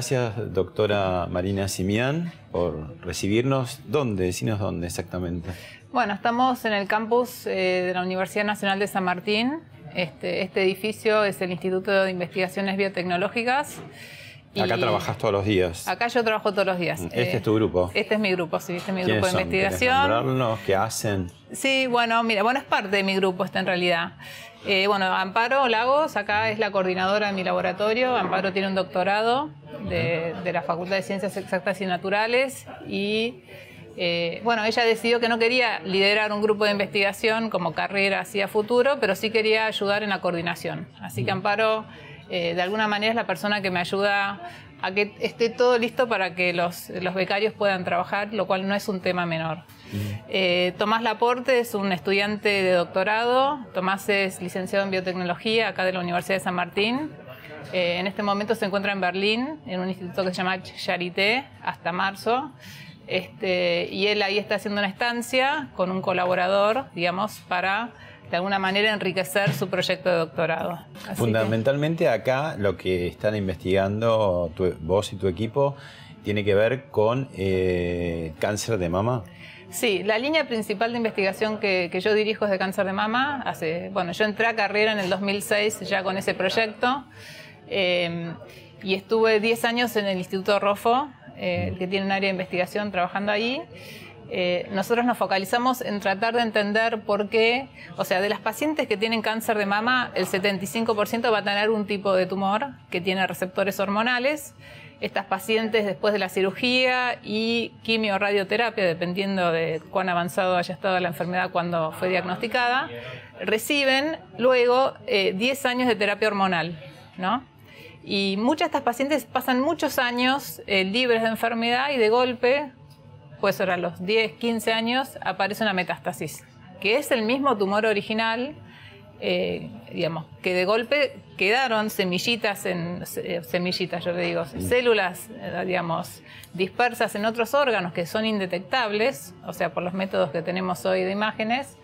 Gracias, doctora Marina Simián, por recibirnos. ¿Dónde? Decinos dónde exactamente. Bueno, estamos en el campus eh, de la Universidad Nacional de San Martín. Este, este, edificio es el Instituto de Investigaciones Biotecnológicas. Acá trabajas todos los días. Acá yo trabajo todos los días. Este es tu grupo. Este es mi grupo, sí, este es mi grupo de son? investigación. ¿Qué hacen? Sí, bueno, mira, bueno, es parte de mi grupo este en realidad. Eh, bueno, Amparo Lagos, acá es la coordinadora de mi laboratorio. Amparo tiene un doctorado de, la Facultad de Ciencias Exactas y Naturales y eh, bueno, ella decidió que no quería liderar un grupo de investigación como carrera hacia futuro, pero sí quería ayudar en la coordinación. Así que Amparo, eh, de alguna manera, es la persona que me ayuda a que esté todo listo para que los, los becarios puedan trabajar, lo cual no es un tema menor. Eh, Tomás Laporte es un estudiante de doctorado. Tomás es licenciado en biotecnología acá de la Universidad de San Martín. Eh, en este momento se encuentra en Berlín, en un instituto que se llama Charité, hasta marzo. Este, y él ahí está haciendo una estancia con un colaborador, digamos, para de alguna manera enriquecer su proyecto de doctorado. Fundamentalmente acá lo que están investigando vos y tu equipo tiene que ver con eh, cáncer de mama. Sí, la línea principal de investigación que, yo dirijo es de cáncer de mama. Bueno, yo entré a carrera en el 2006 ya con ese proyecto. Em, y estuve 10 años en el Instituto Rofo, eh, que tiene un área de investigación trabajando ahí. Eh, nosotros nos focalizamos en tratar de entender por qué, o sea, de las pacientes que tienen cáncer de mama, el 75% va a tener un tipo de tumor que tiene receptores hormonales. Estas pacientes después de la cirugía y quimio-radioterapia, dependiendo de cuán avanzado haya estado la enfermedad cuando fue diagnosticada, reciben luego 10 eh, años de terapia hormonal, ¿no? Y muchas de estas pacientes pasan muchos años eh, libres de enfermedad y de golpe, pues ahora a los 10, 15 años, aparece una metástasis, que es el mismo tumor original, eh, digamos, que de golpe quedaron semillitas, en, eh, semillitas yo le digo, células, digamos, dispersas en otros órganos que son indetectables, o sea, por los métodos que tenemos hoy de imágenes,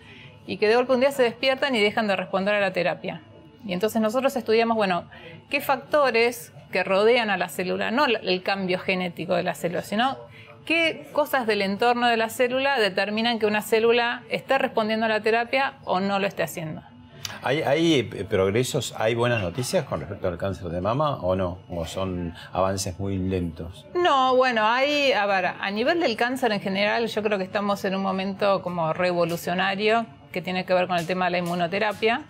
y que de golpe un día se despiertan y dejan de responder a la terapia. Y entonces nosotros estudiamos, bueno, qué factores que rodean a la célula, no el cambio genético de la célula, sino qué cosas del entorno de la célula determinan que una célula esté respondiendo a la terapia o no lo esté haciendo. ¿Hay, ¿Hay, progresos, hay buenas noticias con respecto al cáncer de mama o no? ¿O son avances muy lentos? No, bueno, hay, a ver, a nivel del cáncer en general, yo creo que estamos en un momento como revolucionario que tiene que ver con el tema de la inmunoterapia.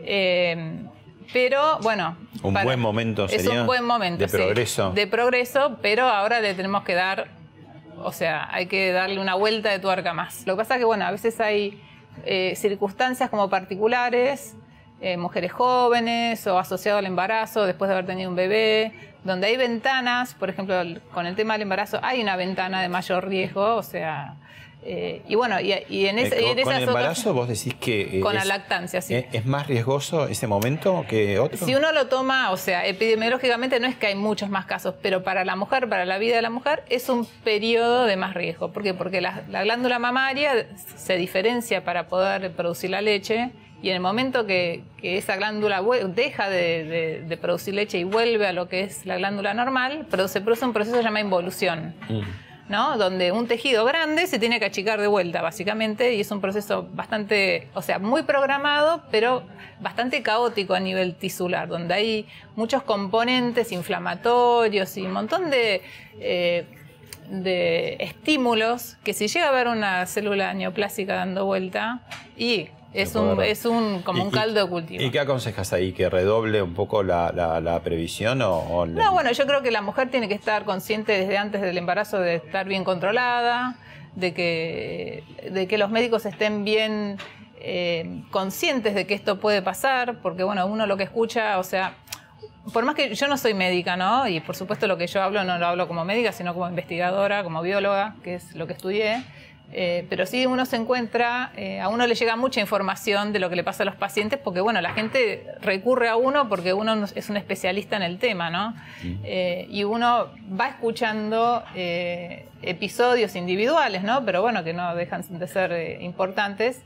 Eh, pero bueno. Un buen momento sería. Es un buen momento. De progreso. de progreso, pero ahora le tenemos que dar. O sea, hay que darle una vuelta de tuerca más. Lo que pasa es que, bueno, a veces hay eh, circunstancias como particulares, eh, mujeres jóvenes o asociado al embarazo después de haber tenido un bebé, donde hay ventanas, por ejemplo, con el tema del embarazo hay una ventana de mayor riesgo, o sea, eh, y bueno, y, en, ese, eh, con, el embarazo vos decís que... Eh, con la lactancia, sí. ¿Es más riesgoso ese momento que otro? Si uno lo toma, o sea, epidemiológicamente no es que hay muchos más casos, pero para la mujer, para la vida de la mujer, es un periodo de más riesgo. ¿Por qué? Porque la, glándula mamaria se diferencia para poder producir la leche y en el momento que, esa glándula deja de, producir leche y vuelve a lo que es la glándula normal, se produce un proceso que se llama involución. Mm. ¿No? Donde un tejido grande se tiene que achicar de vuelta, básicamente, y es un proceso bastante, o sea, muy programado, pero bastante caótico a nivel tisular, donde hay muchos componentes inflamatorios y un montón de, eh, de estímulos que si llega a haber una célula neoplásica dando vuelta y Es un, es un, como ¿Y- un caldo de cultivo. ¿Y qué aconsejas ahí? ¿Que redoble un poco la, la- la previsión o, o No, bueno, yo creo que la mujer tiene que estar consciente desde antes del embarazo de estar bien controlada, de que, de que los médicos estén bien eh, conscientes de que esto puede pasar, porque bueno, uno lo que escucha, o sea, por más que yo no soy médica, ¿no? Y por supuesto lo que yo hablo no lo hablo como médica, sino como investigadora, como bióloga, que es lo que estudié. Eh, pero sí uno se encuentra, eh, a uno le llega mucha información de lo que le pasa a los pacientes, porque bueno, la gente recurre a uno porque uno no- es un especialista en el tema, ¿no? Eh, y uno va escuchando episodios individuales, ¿no? Pero bueno, que no dejan de ser importantes,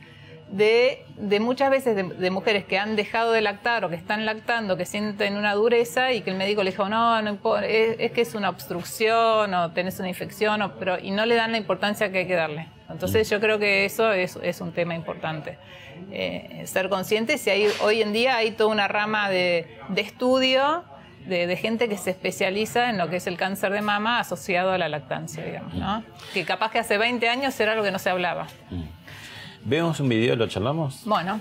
de, muchas veces de, mujeres que han dejado de lactar o que están lactando, que sienten una dureza y que el médico le dijo, no, es, que es una obstrucción o tenés una infección, o- pero, y no le dan la importancia que hay que darle. Entonces yo creo que eso es, un tema importante. Eh, ser conscientes y hay, hoy en día hay toda una rama de, de estudio de, gente que se especializa en lo que es el cáncer de mama asociado a la lactancia, digamos, ¿no? Que capaz que hace 20 años era algo que no se hablaba. ¿Vemos un video, lo charlamos? Bueno.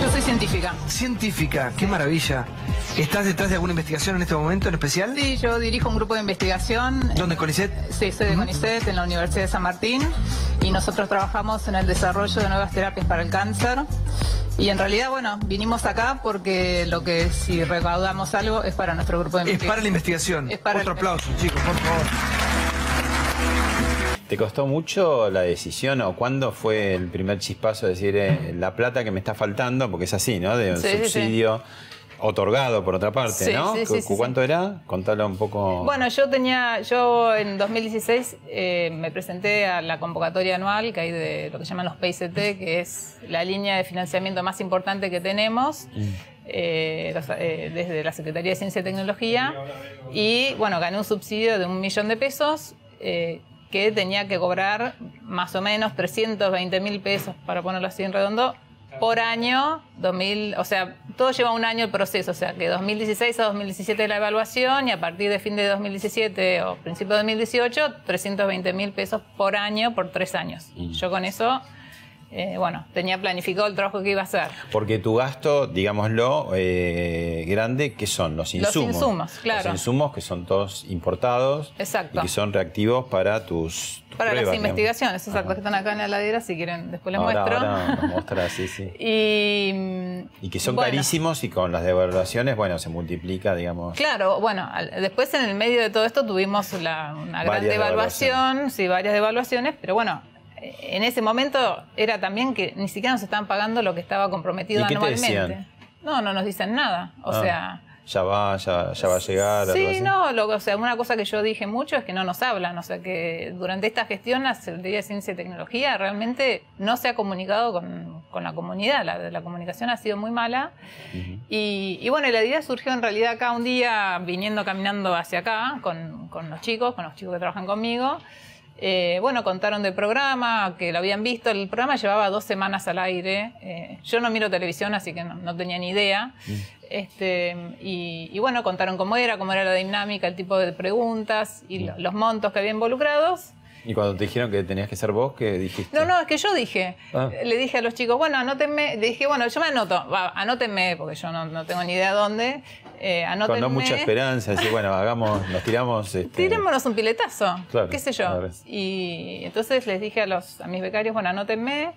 Yo soy científica. Científica, qué maravilla. ¿Estás detrás de alguna investigación en este momento en especial? Sí, yo dirijo un grupo de investigación. ¿Dónde, Conicet? Sí, soy de CONICET en la Universidad de San Martín y nosotros trabajamos en el desarrollo de nuevas terapias para el cáncer. Y en realidad, bueno, vinimos acá porque lo que si recaudamos algo es para nuestro grupo de Es para investigación. la investigación. Es para Otro la- aplauso, chicos, por favor. ¿Te costó mucho la decisión o cuándo fue el primer chispazo de decir eh, la plata que me está faltando? Porque es así, ¿no? De un Sí, sí, sí. subsidio otorgado por otra parte, Sí, ¿no? sí, sí, ¿Cu- sí, ¿Cuánto era? Contalo un poco. Bueno, yo tenía, yo en 2016 eh, me presenté a la convocatoria anual que hay de lo que llaman los PICT, que es la línea de financiamiento más importante que tenemos. eh, los- eh, desde la Secretaría de Ciencia y Tecnología y bueno, gané un subsidio de un millón de pesos eh, que tenía que cobrar más o menos 320 mil pesos, para ponerlo así en redondo, por año, 2000, o sea, todo lleva un año el proceso, o sea, que 2016 a 2017 la evaluación y a partir de fin de 2017 o principio de 2018, 320 mil pesos por año por tres años. Yo con eso, eh, bueno, tenía planificado el trabajo que iba a hacer. Porque tu gasto, digámoslo, eh, grande, ¿qué son? Los Los insumos. insumos, claro. Los insumos que son todos importados. Exacto. Y que son reactivos para tus, tus Para las digamos. investigaciones, exacto, que están acá en la ladera, si quieren, después les Ahora, muestro. ahora nos sí, sí. y, Y que son bueno, carísimos y con las devaluaciones, bueno, se multiplica, digamos. Claro, bueno, después en el medio de todo esto tuvimos la- una gran devaluación, sí, varias devaluaciones, pero bueno, en ese momento era también que ni siquiera nos estaban pagando lo que estaba comprometido ¿Y qué te anualmente. decían? No, no nos dicen nada, o Ah, sea... Ya va, ya, ya va a llegar. algo Sí, así. no, lo- o sea, una cosa que yo dije mucho es que no nos hablan, o sea, que durante esta gestión la Secretaría de Ciencia y Tecnología realmente no se ha comunicado con, con la comunidad, la, la comunicación ha sido muy mala. y, y bueno, la idea surgió en realidad acá un día, viniendo caminando hacia acá con, con los chicos, con los chicos que trabajan conmigo. Eh, bueno, contaron del programa, que lo habían visto. El programa llevaba dos semanas al aire. Eh, yo no miro televisión, así que no, no tenía ni idea. Este, y, y bueno, contaron cómo era, cómo era la dinámica, el tipo de preguntas y lo- los montos que había involucrados. Y cuando te dijeron que tenías que ser vos, ¿qué dijiste? No, no, es que yo dije, Ah. le dije a los chicos, bueno, anótenme, le dije, bueno, yo me anoto, va, anótenme, porque yo no, no tengo ni idea dónde, eh, Con no mucha esperanza, decir, bueno, hagamos, nos tiramos. Este, Tirémonos un piletazo, Claro, qué sé yo. claro. Y entonces les dije a, los, a mis becarios, bueno, anótenme,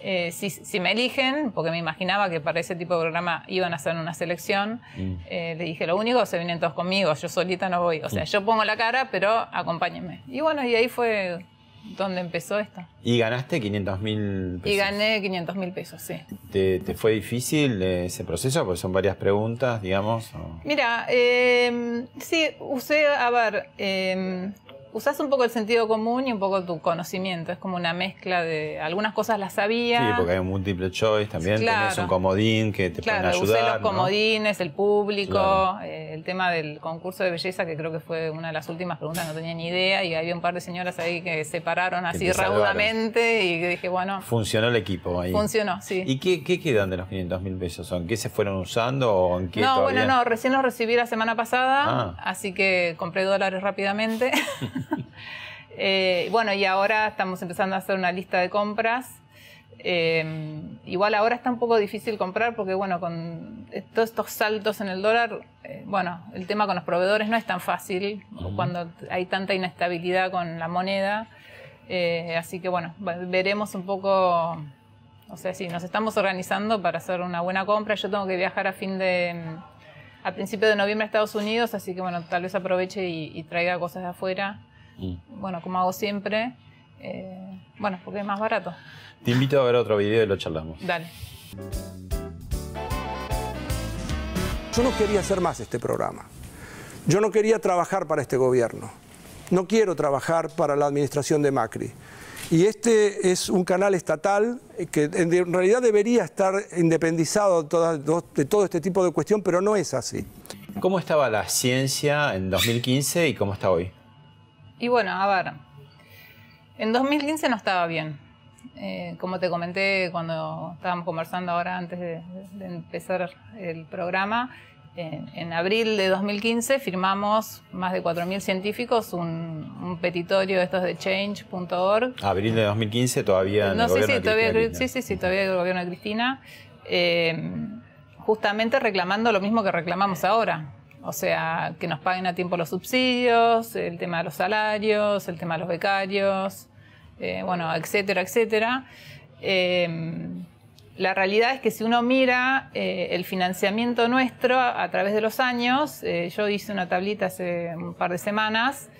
eh, si, si me eligen, porque me imaginaba que para ese tipo de programa iban a hacer una selección, Mm. eh, le dije, lo único, se vienen todos conmigo, yo solita no voy. O Mm. sea, yo pongo la cara, pero acompáñenme. Y bueno, y ahí fue donde empezó esto. Y ganaste 500 mil pesos. Y gané 500 mil pesos, sí. ¿Te, te fue difícil eh, ese proceso? Porque son varias preguntas, digamos. o- Mira, eh, sí, usé, a ver, eh, usás un poco el sentido común y un poco tu conocimiento. Es como una mezcla de. Algunas cosas las sabía. Sí, porque hay un multiple choice también. Claro. Tenés un comodín que te Claro, pueden usé ayudar. los ¿no? comodines, el público, Claro. eh, el tema del concurso de belleza, que creo que fue una de las últimas preguntas, no tenía ni idea, y había un par de señoras ahí que se pararon así raudamente y dije, bueno, Funcionó el equipo ahí. funcionó, sí. ¿Y qué, qué quedan de los 500 mil pesos? ¿Son qué se fueron usando o en qué No, todavía? bueno, no, recién los recibí la semana pasada, Ah. así que compré dólares rápidamente. Eh, bueno, y ahora estamos empezando a hacer una lista de compras. Eh, igual ahora está un poco difícil comprar porque, bueno, con todos estos saltos en el dólar, eh, bueno, el tema con los proveedores no es tan fácil cuando hay tanta inestabilidad con la moneda. así que, bueno, veremos un poco o sea, sí, nos estamos organizando para hacer una buena compra. Yo tengo que viajar a fin de. a principio de noviembre a Estados Unidos, así que bueno, tal vez aproveche y, traiga cosas de afuera. Mm. Bueno, como hago siempre. Eh, bueno, porque es más barato. Te invito a ver otro video y lo charlamos. Dale. Yo no quería hacer más este programa. Yo no quería trabajar para este gobierno. No quiero trabajar para la administración de Macri. Y este es un canal estatal que en realidad debería estar independizado de todo este tipo de cuestión, pero no es así. ¿Cómo estaba la ciencia en 2015 y cómo está hoy? Y bueno, a ver, en 2015 no estaba bien. Eh, como te comenté cuando estábamos conversando ahora antes de empezar el programa, en, abril de 2015 firmamos más de 4.000 científicos un, petitorio de estos de change.org. Abril de 2015 todavía no, sí, sí, todavía, sí, sí, sí, todavía el gobierno de Cristina. Eh, justamente reclamando lo mismo que reclamamos ahora. O sea, que nos paguen a tiempo los subsidios, el tema de los salarios, el tema de los becarios, eh, bueno, etcétera, etcétera. Eh, la realidad es que si uno mira eh, el financiamiento nuestro a, través de los años, eh, yo hice una tablita hace un par de semanas,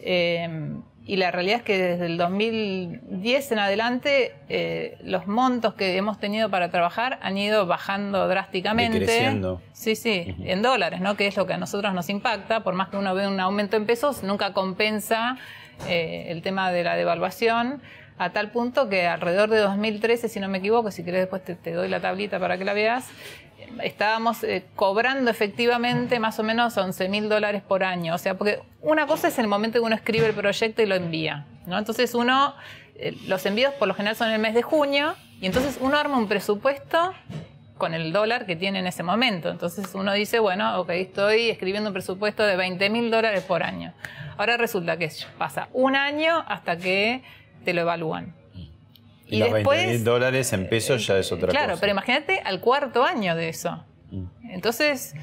eh, y la realidad es que desde el 2010 en adelante los montos que hemos tenido para trabajar han ido bajando drásticamente. Sí, sí, en dólares, ¿no? Que es lo que a nosotros nos impacta. Por más que uno ve un aumento en pesos, nunca compensa el tema de la devaluación a tal punto que alrededor de 2013, si no me equivoco, si querés después te, doy la tablita para que la veas, estábamos eh, cobrando efectivamente más o menos 11 mil dólares por año. O sea, porque una cosa es el momento que uno escribe el proyecto y lo envía. ¿no? Entonces uno, eh, los envíos por lo general son en el mes de junio, y entonces uno arma un presupuesto con el dólar que tiene en ese momento. Entonces uno dice, bueno, ok, estoy escribiendo un presupuesto de 20 mil dólares por año. Ahora resulta que pasa un año hasta que te lo evalúan. Y, los después, 20 mil dólares en pesos ya es otra cosa. Claro, pero imagínate al cuarto año de eso. Mm. Entonces,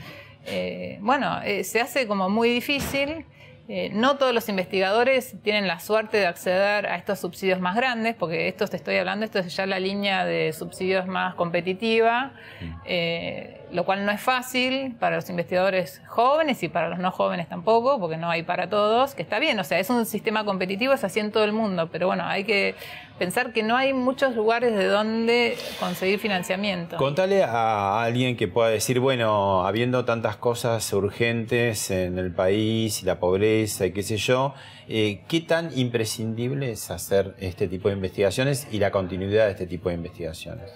eh, bueno, eh, se hace como muy difícil. Eh, no todos los investigadores tienen la suerte de acceder a estos subsidios más grandes, porque esto te estoy hablando, esto es ya la línea de subsidios más competitiva, mm. Lo cual no es fácil para los investigadores jóvenes y para los no jóvenes tampoco, porque no hay para todos, que está bien, o sea, es un sistema competitivo, es así en todo el mundo, pero bueno, hay que pensar que no hay muchos lugares de donde conseguir financiamiento. Contale a alguien que pueda decir, bueno, habiendo tantas cosas urgentes en el país y la pobreza y qué sé yo, eh, ¿qué tan imprescindible es hacer este tipo de investigaciones y la continuidad de este tipo de investigaciones?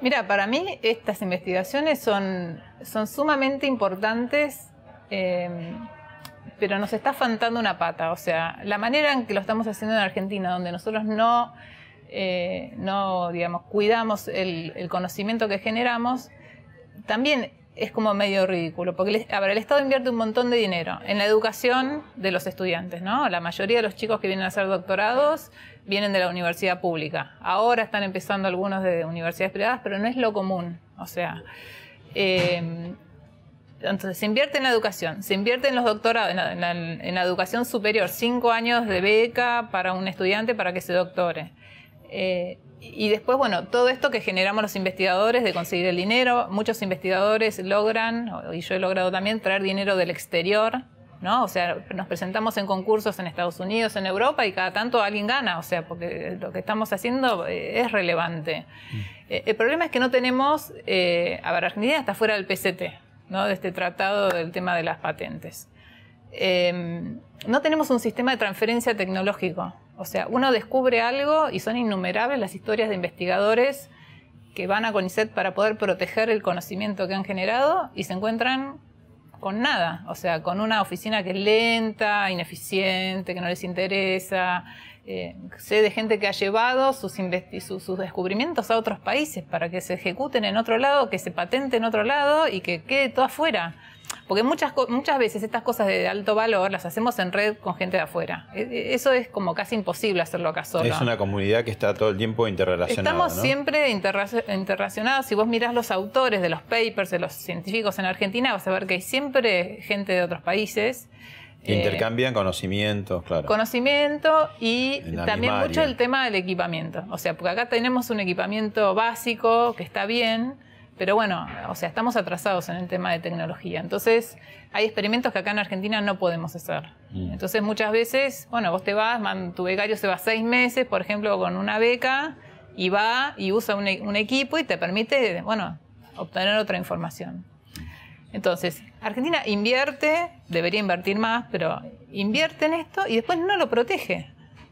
Mira, para mí estas investigaciones son, son sumamente importantes. Eh, pero nos está faltando una pata. O sea, la manera en que lo estamos haciendo en Argentina, donde nosotros no eh, no, digamos, cuidamos el, conocimiento que generamos, también es como medio ridículo, porque el Estado invierte un montón de dinero en la educación de los estudiantes, ¿no? La mayoría de los chicos que vienen a hacer doctorados vienen de la universidad pública. Ahora están empezando algunos de universidades privadas, pero no es lo común. O sea, eh, entonces, se invierte en la educación, se invierte en los doctorados, en la, educación superior, cinco años de beca para un estudiante para que se doctore. Eh, y después, bueno, todo esto que generamos los investigadores de conseguir el dinero, muchos investigadores logran, y yo he logrado también, traer dinero del exterior, ¿no? O sea, nos presentamos en concursos en Estados Unidos, en Europa, y cada tanto alguien gana, o sea, porque lo que estamos haciendo eh, es relevante. Mm. Eh, el problema es que no tenemos, a ver, Argentina está fuera del PCT, ¿no? De este tratado del tema de las patentes. no tenemos un sistema de transferencia tecnológico. O sea, uno descubre algo y son innumerables las historias de investigadores que van a CONICET para poder proteger el conocimiento que han generado y se encuentran con nada, o sea, con una oficina que es lenta, ineficiente, que no les interesa. Eh, sé de gente que ha llevado sus, sus, descubrimientos a otros países para que se ejecuten en otro lado, que se patenten en otro lado y que quede todo afuera. Porque muchas, muchas veces estas cosas de alto valor las hacemos en red con gente de afuera. E, e, eso es como casi imposible hacerlo acá solo. Es una comunidad que está todo el tiempo interrelacionada. Estamos siempre interrelacionados. Si vos mirás los autores de los papers de los científicos en Argentina, vas a ver que hay siempre gente de otros países. Intercambian conocimientos, claro. Conocimiento y también mucho el tema del equipamiento. O sea, porque acá tenemos un equipamiento básico que está bien, pero bueno, o sea, estamos atrasados en el tema de tecnología. Entonces, hay experimentos que acá en Argentina no podemos hacer. Mm. Entonces, muchas veces, bueno, vos te vas, tu becario se va seis meses, por ejemplo, con una beca, y va y usa un, un equipo y te permite, bueno, obtener otra información. Entonces, Argentina invierte, debería invertir más, pero invierte en esto y después no lo protege.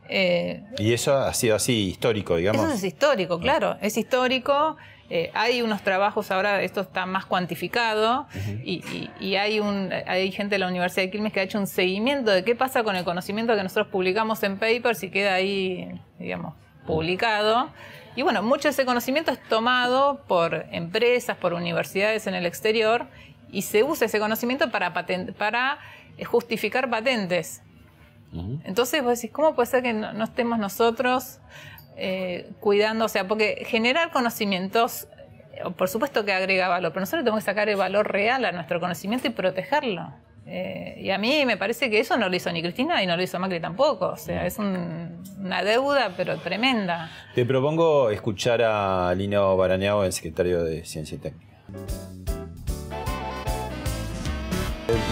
Eh, y eso ha sido así histórico, digamos. Eso es histórico, claro, es histórico. Eh, hay unos trabajos ahora, esto está más cuantificado, y, hay, un, hay gente de la Universidad de Quilmes que ha hecho un seguimiento de qué pasa con el conocimiento que nosotros publicamos en papers y queda ahí, digamos, publicado. Y bueno, mucho de ese conocimiento es tomado por empresas, por universidades en el exterior y se usa ese conocimiento para, para eh, justificar patentes. Entonces vos decís, ¿cómo puede ser que no, estemos nosotros eh, cuidando? O sea, porque generar conocimientos, eh, por supuesto que agrega valor, pero nosotros tenemos que sacar el valor real a nuestro conocimiento y protegerlo. y a mí me parece que eso no lo hizo ni Cristina y no lo hizo Macri tampoco. O sea, es una deuda, pero tremenda. Te propongo escuchar a Lino Baraneago, el secretario de Ciencia y Técnica.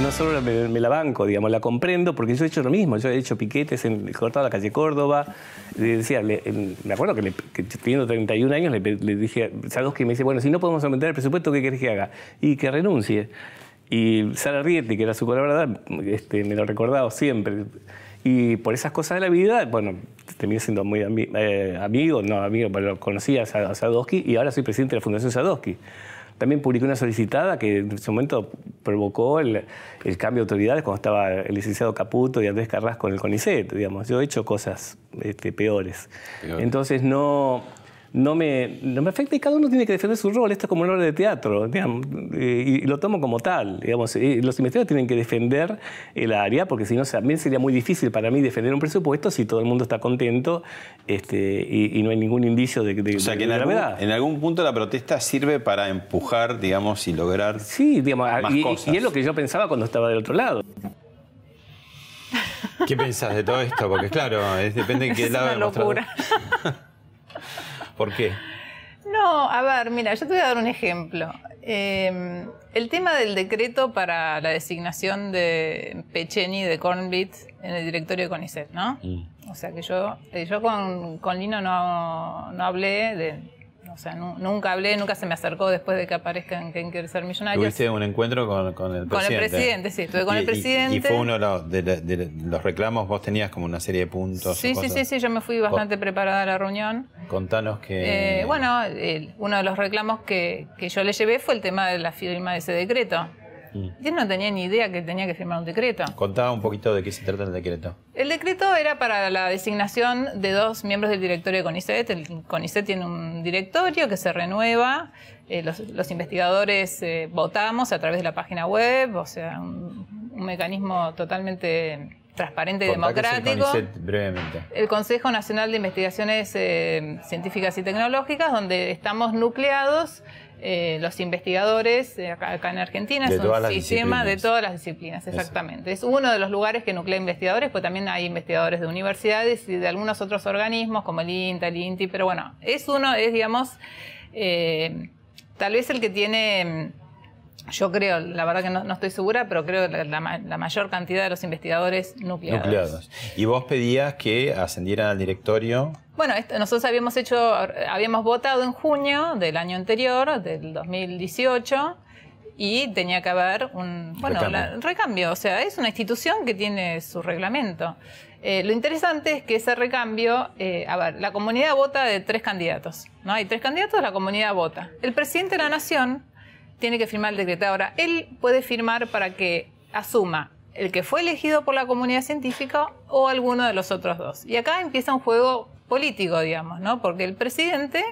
No solo me, la banco, digamos, la comprendo, porque yo he hecho lo mismo. Yo he hecho piquetes en cortado la calle Córdoba. decía, me acuerdo que, teniendo 31 años le, dije a me dice, bueno, si no podemos aumentar el presupuesto, ¿qué querés que haga? Y que renuncie. Y Sara Rieti, que era su colaboradora, este, me lo recordaba siempre. Y por esas cosas de la vida, bueno, terminé siendo muy eh, amigo, no amigo, pero conocí a Sadowski y ahora soy presidente de la Fundación Sadowski. También publiqué una solicitada que en ese momento provocó el, cambio de autoridades cuando estaba el licenciado Caputo y Andrés Carrasco en el CONICET, digamos. Yo he hecho cosas este, peores. Entonces no no me, no me afecta y cada uno tiene que defender su rol. Esto es como una obra de teatro, y, lo tomo como tal. Digamos. los investigadores tienen que defender el área, porque si no, también sería muy difícil para mí defender un presupuesto si todo el mundo está contento este, y, no hay ningún indicio de, de, o sea, que en algún, en algún punto la protesta sirve para empujar, digamos, y lograr sí, digamos, y, y es lo que yo pensaba cuando estaba del otro lado. ¿Qué pensás de todo esto? Porque claro, depende de qué lado Es una locura. ¿Por qué? No, a ver, mira, yo te voy a dar un ejemplo. Em, el tema del decreto para la designación de Pecheni de Cornbit en el directorio de CONICET, ¿no? Mm. O sea que yo, eh, yo con, con Lino no, no hablé de, o sea, nunca hablé, nunca se me acercó después de que aparezca en Quién quiere ser millonario. Tuviste un encuentro con, el presidente. Con el presidente, sí, estuve con el presidente. Y, fue uno de los, reclamos, vos tenías como una serie de puntos. Sí, sí, sí, sí, yo me fui bastante preparada a la reunión. Contanos que... Eh, bueno, uno de los reclamos que, que yo le llevé fue el tema de la firma de ese decreto. Mm. Yo no tenía ni idea que tenía que firmar un decreto. Contaba un poquito de qué se trata el decreto. El decreto era para la designación de dos miembros del directorio de CONICET. El CONICET tiene un directorio que se renueva. Eh, los, investigadores eh, votamos a través de la página web, o sea, un, mecanismo totalmente transparente y democrático. El, brevemente. el Consejo Nacional de Investigaciones eh, Científicas y Tecnológicas, donde estamos nucleados eh, los investigadores eh, acá, en Argentina. es un sistema de todas las disciplinas, exactamente. Es uno de los lugares que nuclea investigadores, pues también hay investigadores de universidades y de algunos otros organismos como el INTA, el INTI, pero bueno, es uno, es digamos, eh, tal vez el que tiene yo creo, la verdad que no, estoy segura, pero creo que la, mayor cantidad de los investigadores nucleados. nucleados. ¿Y vos pedías que ascendieran al directorio? Bueno, nosotros habíamos hecho, habíamos votado en junio del año anterior, del 2018, y tenía que haber un bueno, recambio. O sea, es una institución que tiene su reglamento. Eh, lo interesante es que ese recambio, eh, a ver, la comunidad vota de tres candidatos. ¿no? Hay tres candidatos, la comunidad vota. El presidente de la nación tiene que firmar el decreto. Ahora, él puede firmar para que asuma el que fue elegido por la comunidad científica o alguno de los otros dos. Y acá empieza un juego político, digamos, ¿no? Porque el presidente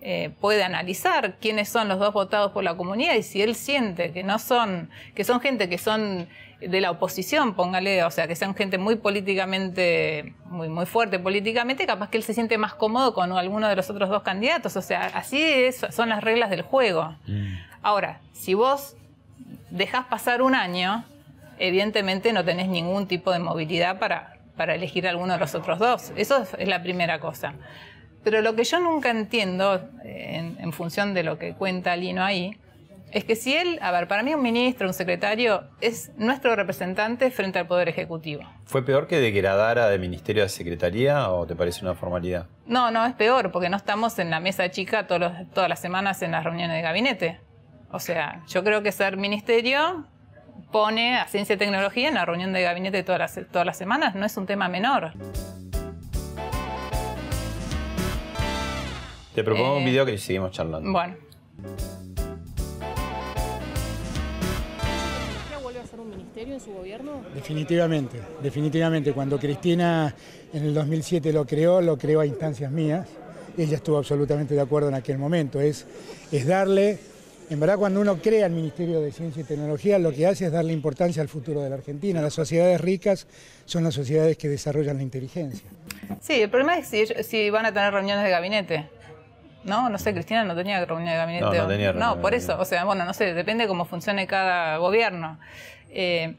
eh, puede analizar quiénes son los dos votados por la comunidad y si él siente que no son, que son gente que son de la oposición, póngale, o sea, que sean gente muy políticamente, muy, muy fuerte políticamente, capaz que él se siente más cómodo con alguno de los otros dos candidatos. O sea, así es, son las reglas del juego. Mm. Ahora, si vos dejás pasar un año, evidentemente no tenés ningún tipo de movilidad para, para elegir alguno de los otros dos. Eso es la primera cosa. Pero lo que yo nunca entiendo, eh, en, en función de lo que cuenta Lino ahí, es que si él, a ver, para mí un ministro, un secretario, es nuestro representante frente al Poder Ejecutivo. ¿Fue peor que degradara de ministerio a secretaría o te parece una formalidad? No, no, es peor, porque no estamos en la mesa chica todos los- todas las semanas en las reuniones de gabinete. O sea, yo creo que ser ministerio pone a ciencia y tecnología en la reunión de gabinete todas las, todas las semanas, no es un tema menor. Te propongo un Eh, video que seguimos charlando. Bueno, ¿Tecnología vuelve a ser un ministerio en su gobierno? Definitivamente, definitivamente. Cuando Cristina en el 2007 lo creó, lo creó a instancias mías. Ella estuvo absolutamente de acuerdo en aquel momento. Es, es darle, en verdad cuando uno crea el Ministerio de Ciencia y Tecnología, lo que hace es darle importancia al futuro de la Argentina. Las sociedades ricas son las sociedades que desarrollan la inteligencia. sí, el problema es si, ellos- si van a tener reuniones de gabinete. No, no sé, Cristina no tenía reunión de gabinete. No, no tenía reunión No, por eso, o sea, bueno, no sé, depende cómo funcione cada gobierno. Eh,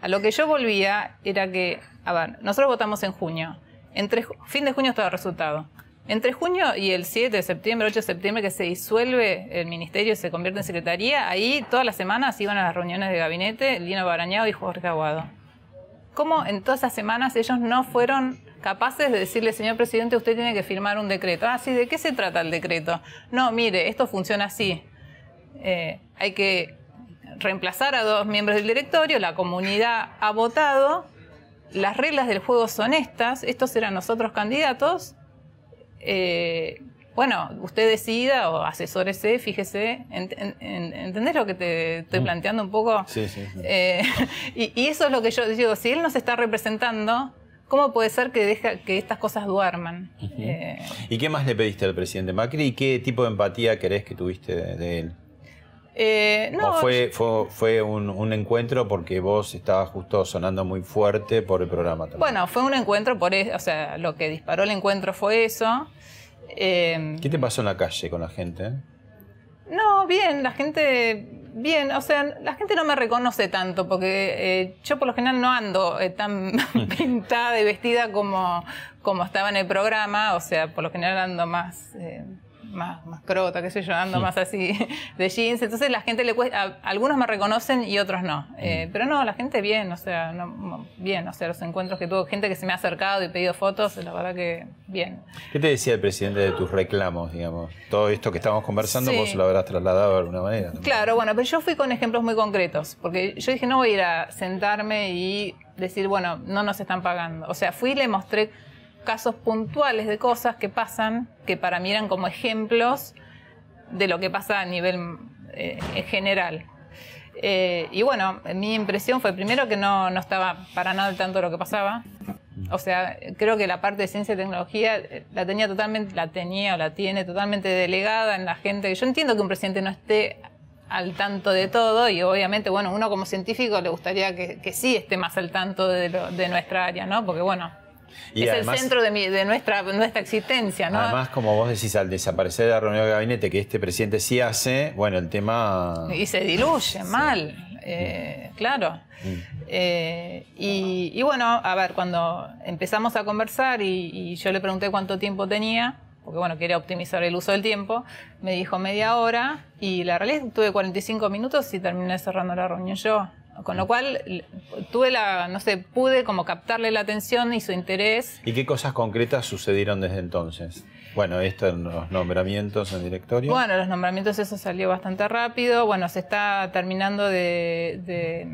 a lo que yo volvía era que, a ver, nosotros votamos en junio. Entre ju- fin de junio estaba el resultado. Entre junio y el 7 de septiembre, 8 de septiembre, que se disuelve el ministerio y se convierte en secretaría, ahí todas las semanas iban a las reuniones de gabinete Lino Barañao y Jorge Aguado. ¿Cómo en todas esas semanas ellos no fueron capaces de decirle, señor presidente, usted tiene que firmar un decreto? Ah, sí, ¿de qué se trata el decreto? No, mire, esto funciona así. Eh, hay que reemplazar a dos miembros del directorio, la comunidad ha votado, las reglas del juego son estas, estos eran los otros candidatos. Eh, bueno, usted decida o asesórese, fíjese, en- en- en- ¿entendés lo que te estoy planteando un poco? Sí, sí, sí. Eh, y, y eso es lo que yo digo, si él nos está representando, ¿cómo puede ser que deja que estas cosas duerman? Eh, ¿Y qué más le pediste al presidente Macri y qué tipo de empatía querés que tuviste de, de él? Eh, no, ¿O fue, fue, fue un, un encuentro porque vos estabas justo sonando muy fuerte por el programa también? bueno, fue un encuentro, por e- o sea, lo que disparó el encuentro fue eso. Eh, ¿Qué te pasó en la calle con la gente? No, bien, la gente, bien, o sea, la gente no me reconoce tanto porque eh, yo por lo general no ando eh, tan pintada y vestida como, como estaba en el programa, o sea, por lo general ando más, eh, más, más crota, qué sé yo, ando más así de jeans, entonces la gente le cuesta, a- algunos me reconocen y otros no, Eh, pero no, la gente bien, o sea, no, bien, o sea, los encuentros que tuvo, gente que se me ha acercado y pedido fotos, la verdad que bien. ¿Qué te decía el presidente de tus reclamos, digamos? Todo esto que estábamos conversando, Sí. vos lo habrás trasladado de alguna manera. ¿no? Claro, bueno, pero yo fui con ejemplos muy concretos, porque yo dije, no voy a ir a sentarme y decir, bueno, no nos están pagando. O sea, fui y le mostré casos puntuales de cosas que pasan, que para mí eran como ejemplos de lo que pasa a nivel eh, en general. Eh, y bueno, mi impresión fue primero que no, no estaba para nada al tanto de lo que pasaba. O sea, creo que la parte de ciencia y tecnología eh, la tenía totalmente, la tenía o la tiene totalmente delegada en la gente. Yo entiendo que un presidente no esté al tanto de todo y obviamente, bueno, uno como científico le gustaría que, que sí esté más al tanto de, lo- de nuestra área, ¿no? Porque bueno, Y es además- el centro de, mi- de nuestra, nuestra existencia, ¿no? Además, como vos decís, al desaparecer de la reunión de gabinete que este presidente sí hace, bueno, el tema... Y se diluye mal, eh, claro. Eh, y, y bueno, a ver, cuando empezamos a conversar y, y yo le pregunté cuánto tiempo tenía, porque bueno, quería optimizar el uso del tiempo, me dijo media hora y la realidad es que tuve 45 minutos y terminé cerrando la reunión yo. Con lo cual, tuve la, no sé, pude como captarle la atención y su interés. ¿Y qué cosas concretas sucedieron desde entonces? Bueno, esto en los nombramientos en directorio. Bueno, los nombramientos, eso salió bastante rápido. Bueno, se está terminando de, de,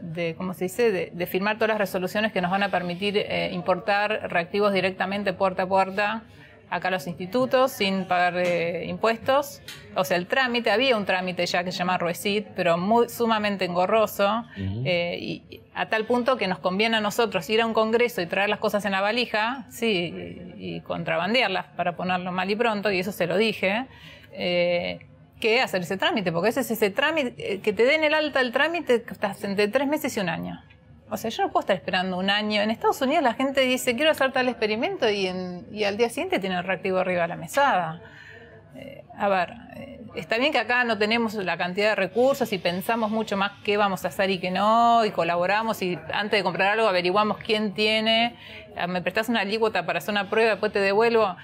de, ¿cómo se dice?, de, de firmar todas las resoluciones que nos van a permitir eh, importar reactivos directamente puerta a puerta acá a los institutos sin pagar eh, impuestos. O sea, el trámite, había un trámite ya que se llama Ruesit, pero muy sumamente engorroso, eh, y, a tal punto que nos conviene a nosotros ir a un congreso y traer las cosas en la valija, sí, y, contrabandearlas, para ponerlo mal y pronto, y eso se lo dije. Eh, que hacer ese trámite, porque ese es ese trámite, que te den el alta del trámite, estás entre tres meses y un año. O sea, yo no puedo estar esperando un año. En Estados Unidos la gente dice, quiero hacer tal experimento y, al día siguiente tiene el reactivo arriba de la mesada. Eh, a ver, eh, está bien que acá no tenemos la cantidad de recursos y pensamos mucho más qué vamos a hacer y qué no, y colaboramos y antes de comprar algo averiguamos quién tiene, ah, me prestas una alícuota para hacer una prueba, después te devuelvo.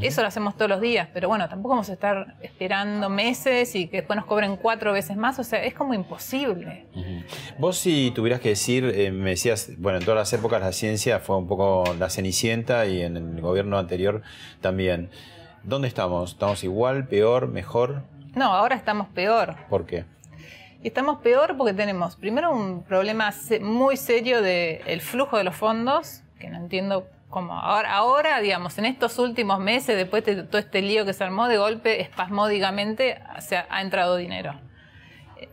Eso lo hacemos todos los días, pero bueno, tampoco vamos a estar esperando meses y que después nos cobren cuatro veces más, o sea, es como imposible. Vos si tuvieras que decir, eh, me decías, bueno, en todas las épocas la ciencia fue un poco la cenicienta y en el gobierno anterior también. ¿Dónde estamos? ¿Estamos igual, peor, mejor? No, ahora estamos peor. ¿Por qué? Estamos peor porque tenemos primero un problema muy serio del flujo de los fondos, que no entiendo como ahora, ahora, digamos, en estos últimos meses, después de todo este lío que se armó, de golpe, espasmódicamente, se ha, entrado dinero.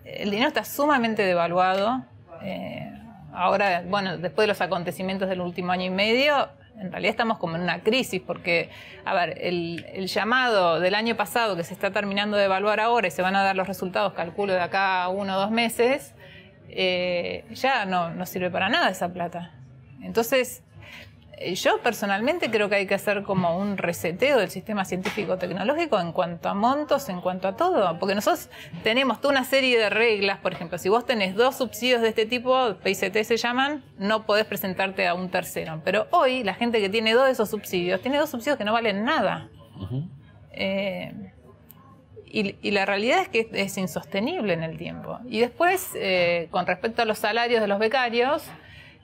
El dinero está sumamente devaluado. Eh, ahora, bueno, después de los acontecimientos del último año y medio, en realidad estamos como en una crisis, porque, a ver, el, llamado del año pasado que se está terminando de evaluar ahora y se van a dar los resultados, calculo, de acá uno o dos meses, eh, ya no, no sirve para nada esa plata. Entonces, yo personalmente creo que hay que hacer como un reseteo del sistema científico-tecnológico en cuanto a montos, en cuanto a todo, porque nosotros tenemos toda una serie de reglas, por ejemplo, si vos tenés dos subsidios de este tipo, PICT se llaman, no podés presentarte a un tercero. Pero hoy la gente que tiene dos de esos subsidios, tiene dos subsidios que no valen nada. Eh, y, la realidad es que es insostenible en el tiempo. Y después, eh, con respecto a los salarios de los becarios,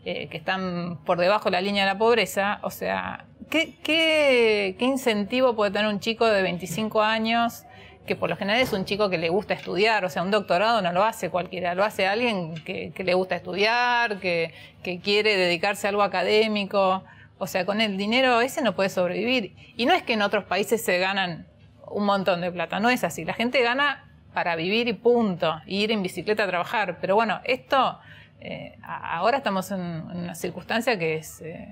eh, que están por debajo de la línea de la pobreza, o sea, ¿qué, incentivo puede tener un chico de 25 años que por lo general es un chico que le gusta estudiar, o sea, un doctorado no lo hace cualquiera, lo hace alguien que, le gusta estudiar, que, quiere dedicarse a algo académico, o sea, con el dinero ese no puede sobrevivir. Y no es que en otros países se ganan un montón de plata, no es así, la gente gana para vivir y punto, y ir en bicicleta a trabajar, pero bueno, esto eh, ahora estamos en, una circunstancia que es, eh,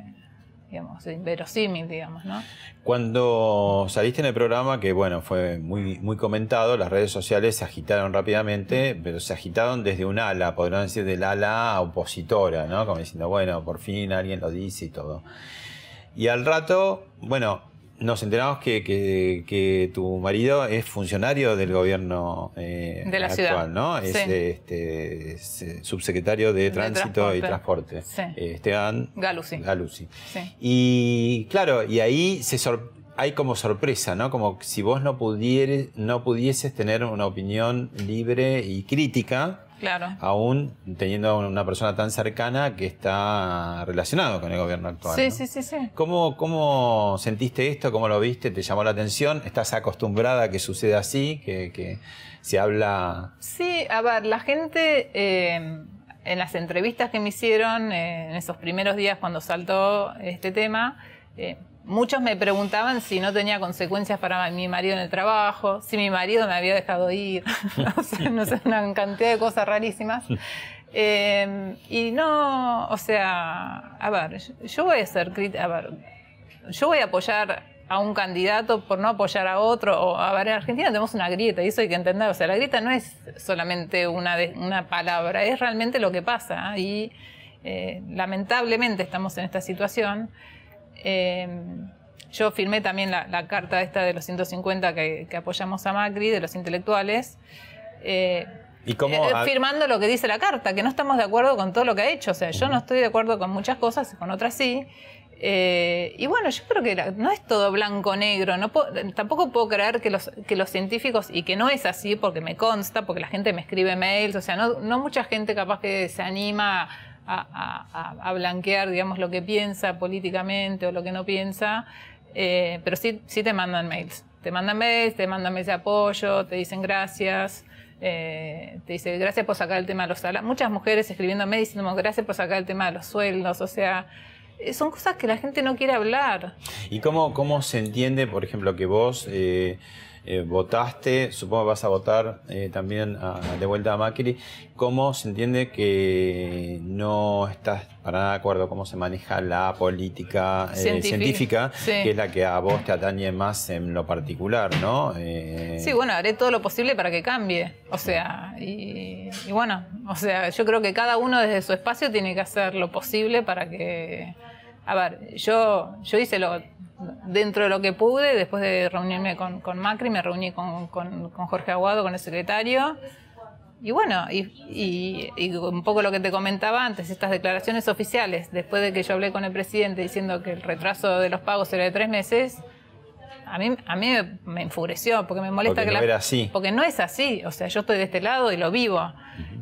digamos, inverosímil, digamos, ¿no? Cuando saliste en el programa, que bueno, fue muy, muy comentado, las redes sociales se agitaron rápidamente, pero se agitaron desde un ala, podrían decir del ala opositora, ¿no? Como diciendo, bueno, por fin alguien lo dice y todo. Y al rato, bueno, nos enteramos que, que, tu marido es funcionario del gobierno eh, de la actual, ciudad. ¿no? Es, este, subsecretario de, Tránsito y Transporte. Esteban Galusi. Galusi. Y claro, y ahí se hay como sorpresa, ¿no? Como si vos no, pudieres, no pudieses tener una opinión libre y crítica Claro. Aún teniendo una persona tan cercana que está relacionado con el gobierno actual. Sí, sí, sí, sí. ¿Cómo, ¿Cómo sentiste esto? ¿Cómo lo viste? ¿Te llamó la atención? ¿Estás acostumbrada a que suceda así? ¿Que, se habla...? Sí, a ver, la gente... Eh, en las entrevistas que me hicieron eh, en esos primeros días cuando saltó este tema, eh, Muchos me preguntaban si no tenía consecuencias para mi marido en el trabajo, si mi marido me había dejado ir, no sé, una cantidad de cosas rarísimas. Eh, y no, o sea, a ver, yo voy a ser a ver, yo voy a apoyar a un candidato por no apoyar a otro, o a ver, en Argentina tenemos una grieta, y eso hay que entender, o sea, la grieta no es solamente una, una palabra, es realmente lo que pasa, y eh, lamentablemente estamos en esta situación. Em, yo firmé también la, carta esta de los 150 que, apoyamos a Macri, de los intelectuales. Eh, ¿Y cómo, eh, firmando lo que dice la carta, que no estamos de acuerdo con todo lo que ha hecho. O sea, yo no estoy de acuerdo con muchas cosas, con otras sí. Eh, y bueno, yo creo que no es todo blanco-negro. No tampoco puedo creer que los, que los científicos, y que no es así porque me consta, porque la gente me escribe mails, o sea, no, no mucha gente capaz que se anima a, blanquear, digamos, lo que piensa políticamente o lo que no piensa, eh, pero sí, sí te mandan mails. Te mandan mails, te mandan mails de apoyo, te dicen gracias, eh, te dicen gracias por sacar el tema de los salarios. Muchas mujeres escribiéndome diciendo gracias por sacar el tema de los sueldos, o sea, eh, son cosas que la gente no quiere hablar. ¿Y cómo, cómo se entiende, por ejemplo, que vos eh, votaste, supongo que vas a votar eh, también a- de vuelta a Macri, ¿cómo se entiende que no estás para nada de acuerdo cómo se maneja la política eh, Científica. Sí. que es la que a vos te atañe más en lo particular, ¿no? Eh, Sí, bueno, haré todo lo posible para que cambie. O sea, y, y bueno, o sea, yo creo que cada uno desde su espacio tiene que hacer lo posible para que. A ver, yo, yo hice lo dentro de lo que pude, después de reunirme con, con Macri, me reuní con, con- con Jorge Aguado, con el secretario. Y bueno, y, y- y un poco lo que te comentaba antes, estas declaraciones oficiales, después de que yo hablé con el presidente diciendo que el retraso de los pagos era de tres meses, a mí, a mí me, enfureció, porque me molesta Porque que no la- era así. Porque no es así, o sea, yo estoy de este lado y lo vivo.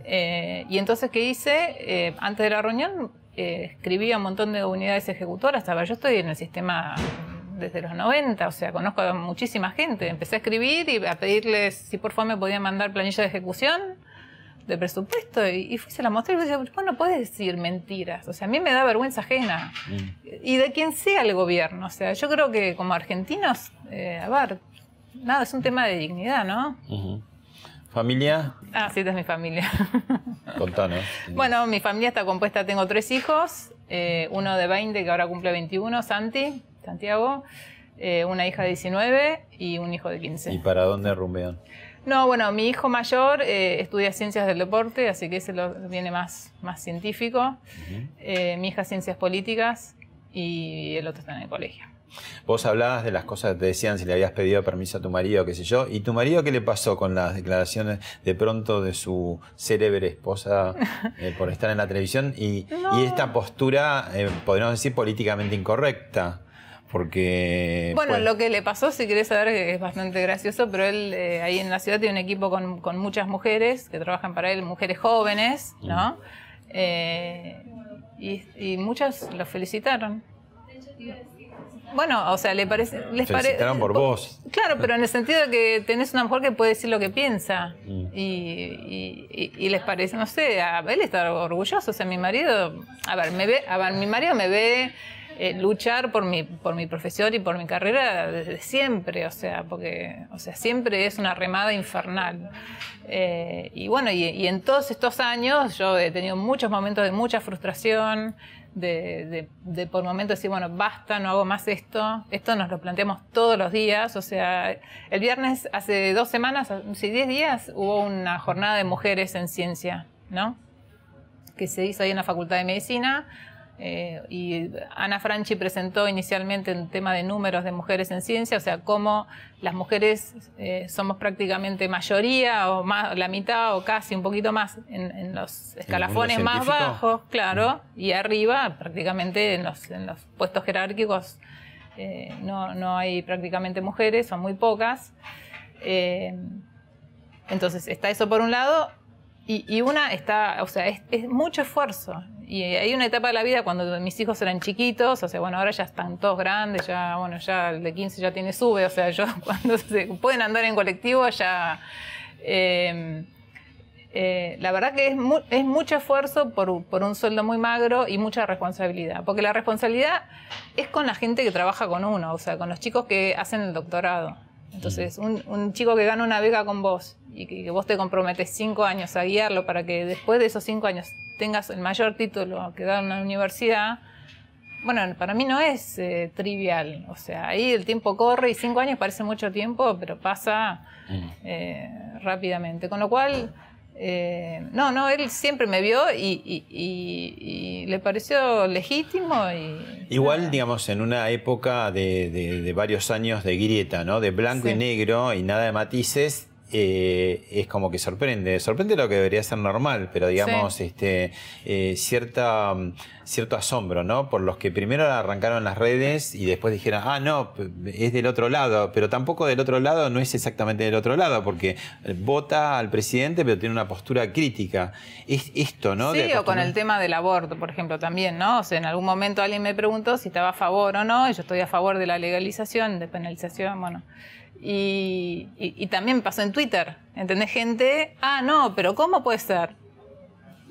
Eh, y entonces, ¿qué hice? Eh, antes de la reunión, eh, escribí a un montón de unidades ejecutoras. A ver, yo estoy en el sistema desde los 90, o sea, conozco a muchísima gente. Empecé a escribir y a pedirles si por favor me podían mandar planilla de ejecución de presupuesto y, y fui, se la mostré y me decía, vos no puedes decir mentiras. O sea, a mí me da vergüenza ajena. Y de quien sea el gobierno. O sea, yo creo que como argentinos, eh, a ver, nada, es un tema de dignidad, ¿no? ujú. ¿Familia? Ah, sí, esta es mi familia. Contanos. bueno, mi familia está compuesta, tengo tres hijos, eh, uno de 20 que ahora cumple 21, Santi, Santiago, eh, una hija de 19 y un hijo de 15. ¿Y para dónde rumbean? No, bueno, mi hijo mayor eh, estudia ciencias del deporte, así que ese lo, viene más, más científico. Mi hija ciencias políticas y el otro está en el colegio. Vos hablabas de las cosas que te decían si le habías pedido permiso a tu marido, qué sé yo. ¿Y tu marido qué le pasó con las declaraciones de pronto de su célebre esposa eh, por estar en la televisión? Y, y esta postura, eh, podríamos decir, políticamente incorrecta. Porque. Bueno, pues, lo que le pasó, si querés saber, que es bastante gracioso, pero él eh, ahí en la ciudad tiene un equipo con, con muchas mujeres que trabajan para él, mujeres jóvenes, ¿no? Eh, y, y muchas lo felicitaron. Bueno, o sea, le parece, les parece. Felicitaron por vos. Claro, pero en el sentido de que tenés una mujer que puede decir lo que piensa. Mm. Y, y- y- y les parece, no sé, a él está orgulloso. O sea, mi marido, a ver, me ve, a ver, mi marido me ve eh, luchar por mi, por mi profesión y por mi carrera desde siempre. O sea, porque, o sea, siempre es una remada infernal. Eh, y bueno, y, y en todos estos años yo he tenido muchos momentos de mucha frustración, de, de- de por momentos decir, bueno, basta, no hago más esto. Esto nos lo planteamos todos los días. O sea, el viernes, hace dos semanas, sí, diez días, hubo una jornada de mujeres en ciencia, ¿no? Que se hizo ahí en la Facultad de Medicina. Eh, y Ana Franchi presentó inicialmente un tema de números de mujeres en ciencia, o sea, cómo las mujeres eh, somos prácticamente mayoría o más, la mitad o casi un poquito más en, en los escalafones más bajos, claro, y arriba prácticamente en los, en los puestos jerárquicos eh, no, no hay prácticamente mujeres, son muy pocas. Entonces está eso por un lado y, y una está, o sea, es, es mucho esfuerzo. Y hay una etapa de la vida cuando mis hijos eran chiquitos, o sea, bueno, ahora ya están todos grandes, ya, bueno, ya el de 15 ya tiene sube, o sea, yo cuando se pueden andar en colectivo ya... eh, eh, la verdad que es, mu- es mucho esfuerzo por un sueldo muy magro y mucha responsabilidad, porque la responsabilidad es con la gente que trabaja con uno, o sea, con los chicos que hacen el doctorado. Entonces, un, un chico que gana una beca con vos y que, que vos te comprometes cinco años a guiarlo para que después de esos cinco años tengas el mayor título que da una universidad, bueno, para mí no es eh, trivial. O sea, ahí el tiempo corre y cinco años parece mucho tiempo, pero pasa eh, rápidamente. Con lo cual, eh, no, no, él siempre me vio y, y- y- y le pareció legítimo y... Igual, digamos, en una época de, de- de varios años de grieta, ¿no? De blanco y negro y nada de matices, eh, es como que sorprende. Sorprende lo que debería ser normal, pero digamos, Sí. este, eh, cierta, mm, cierto asombro, ¿no? Por los que primero arrancaron las redes y después dijeron, ah, no, es del otro lado, pero tampoco del otro lado no es exactamente del otro lado, porque eh, vota al presidente, pero tiene una postura crítica. Es esto, ¿no? De Sí, o con el tema del aborto, por ejemplo, también, ¿no? O sea, en algún momento alguien me preguntó si estaba a favor o no, y yo estoy a favor de la legalización, de penalización, bueno. Y, y- y también pasó en Twitter, ¿entendés? Gente, ah, no, pero ¿cómo puede ser?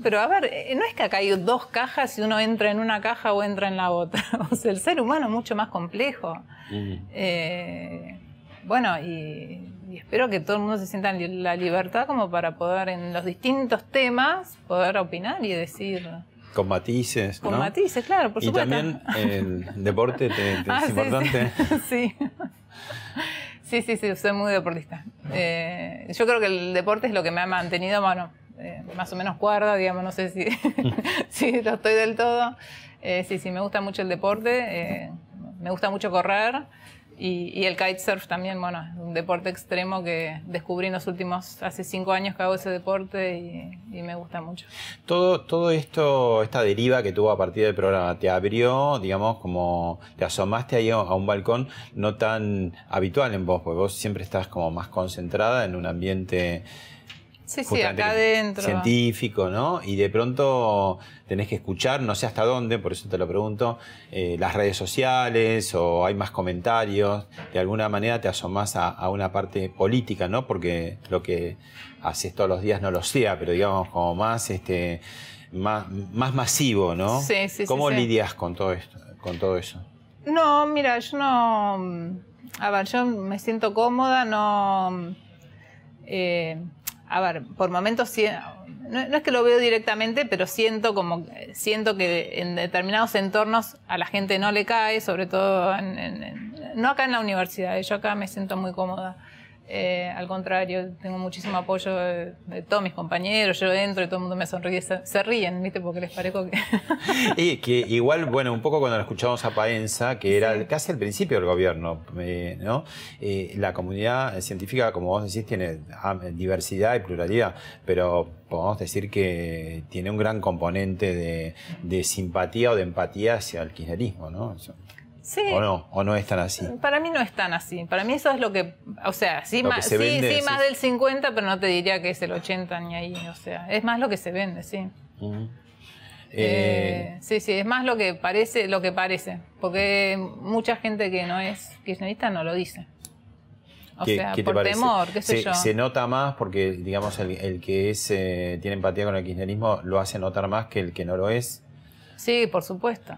pero a ver, eh, no es que acá hay dos cajas y uno entra en una caja o entra en la otra. O sea, el ser humano es mucho más complejo. Eh, bueno, y, espero que todo el mundo se sienta en la libertad como para poder en los distintos temas poder opinar y decir... Con matices, Con matices, claro, por supuesto. Y también el deporte te, Ah, es sí, importante. Sí. sí. Sí, sí, soy muy deportista. Eh, yo creo que el deporte es lo que me ha mantenido, bueno, eh, más o menos cuerda, digamos, no sé si, si lo estoy del todo. Eh, sí, sí, me gusta mucho el deporte, eh, me gusta mucho correr y, y el kitesurf también, bueno, es un deporte extremo que descubrí en los últimos, hace cinco años que hago ese deporte y, y me gusta mucho. Todo, todo esto, esta deriva que tuvo a partir del programa, te abrió, digamos, como te asomaste ahí a un balcón no tan habitual en vos, porque vos siempre estás como más concentrada en un ambiente Sí, sí, acá adentro. científico, ¿no? Y de pronto tenés que escuchar, no sé hasta dónde, por eso te lo pregunto, eh, las redes sociales o hay más comentarios, de alguna manera te asomás a, a una parte política, ¿no? Porque lo que haces todos los días no lo sea, pero digamos como más, este, más, más masivo, ¿no? Sí, sí, sí, ¿Cómo sí. lidias con todo esto, con todo eso? No, mira, yo no. A ver, yo me siento cómoda, no. eh, a ver, por momentos no, no es que lo veo directamente, pero siento como siento que en determinados entornos a la gente no le cae, sobre todo en- en- no acá en la universidad. Yo acá me siento muy cómoda. Eh, al contrario, tengo muchísimo apoyo de, de todos mis compañeros. Yo entro y todo el mundo me sonríe, se, se ríen, ¿viste? Porque les parezco que. Y que igual, bueno, un poco cuando lo escuchamos a Paenza, que era casi al principio del gobierno, eh, ¿no? Eh, la comunidad científica, como vos decís, tiene ah, diversidad y pluralidad, pero podemos decir que tiene un gran componente de, de simpatía o de empatía hacia el kirchnerismo, ¿no? Eso- Sí. ¿O no? ¿O no es tan así? Para mí no es tan así. Para mí eso es lo que, o sea, sí, más, se sí, vende, sí, sí. más del 50, pero no te diría que es el 80 ni ahí, o sea, es más lo que se vende, sí. Eh, Eh, sí, sí, es más lo que parece, lo que parece, porque mucha gente que no es kirchnerista no lo dice. O ¿qué- sea, qué te por parece? temor, qué sé se, yo. se nota más porque, digamos, el, el que es eh, tiene empatía con el kirchnerismo lo hace notar más que el que no lo es, Sí, por supuesto.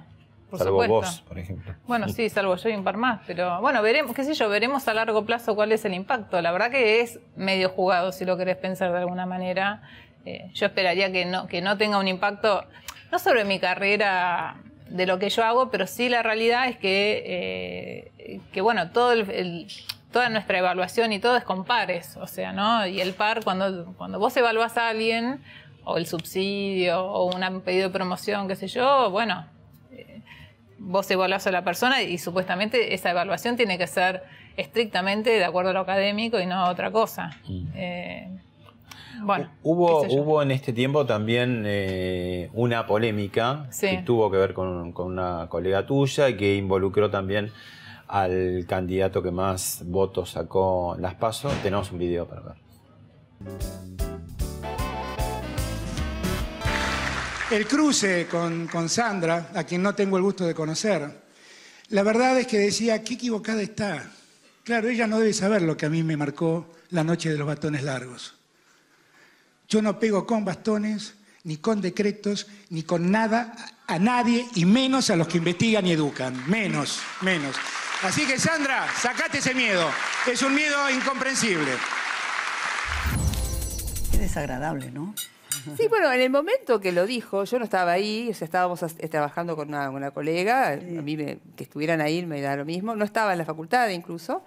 Por salvo supuesto. vos, por ejemplo. Bueno, sí, salvo yo y un par más, pero bueno, veremos, qué sé yo, veremos a largo plazo cuál es el impacto. La verdad que es medio jugado, si lo querés pensar de alguna manera. Eh, yo esperaría que no, que no tenga un impacto, no sobre mi carrera de lo que yo hago, pero sí la realidad es que, eh, que bueno, todo el- el- toda nuestra evaluación y todo es con pares, o sea, ¿no? Y el par, cuando, cuando vos evaluás a alguien, o el subsidio, o un pedido de promoción, qué sé yo, bueno, vos evaluás a la persona y supuestamente esa evaluación tiene que ser estrictamente de acuerdo a lo académico y no a otra cosa. Eh, bueno, Hubo, hubo en este tiempo también eh, una polémica Sí. que tuvo que ver con, con una colega tuya y que involucró también al candidato que más votos sacó en las PASO. Tenemos un video para ver. El cruce con, con Sandra, a quien no tengo el gusto de conocer, la verdad es que decía, qué equivocada está. Claro, ella no debe saber lo que a mí me marcó la noche de los bastones largos. Yo no pego con bastones, ni con decretos, ni con nada a nadie, y menos a los que investigan y educan. Menos, menos. Así que Sandra, sacate ese miedo. Es un miedo incomprensible. Qué desagradable, ¿no? Sí, bueno, en el momento que lo dijo, yo no estaba ahí, o sea, estábamos eh, trabajando con una, colega, a mí me- que estuvieran ahí me da lo mismo, no estaba en la facultad incluso,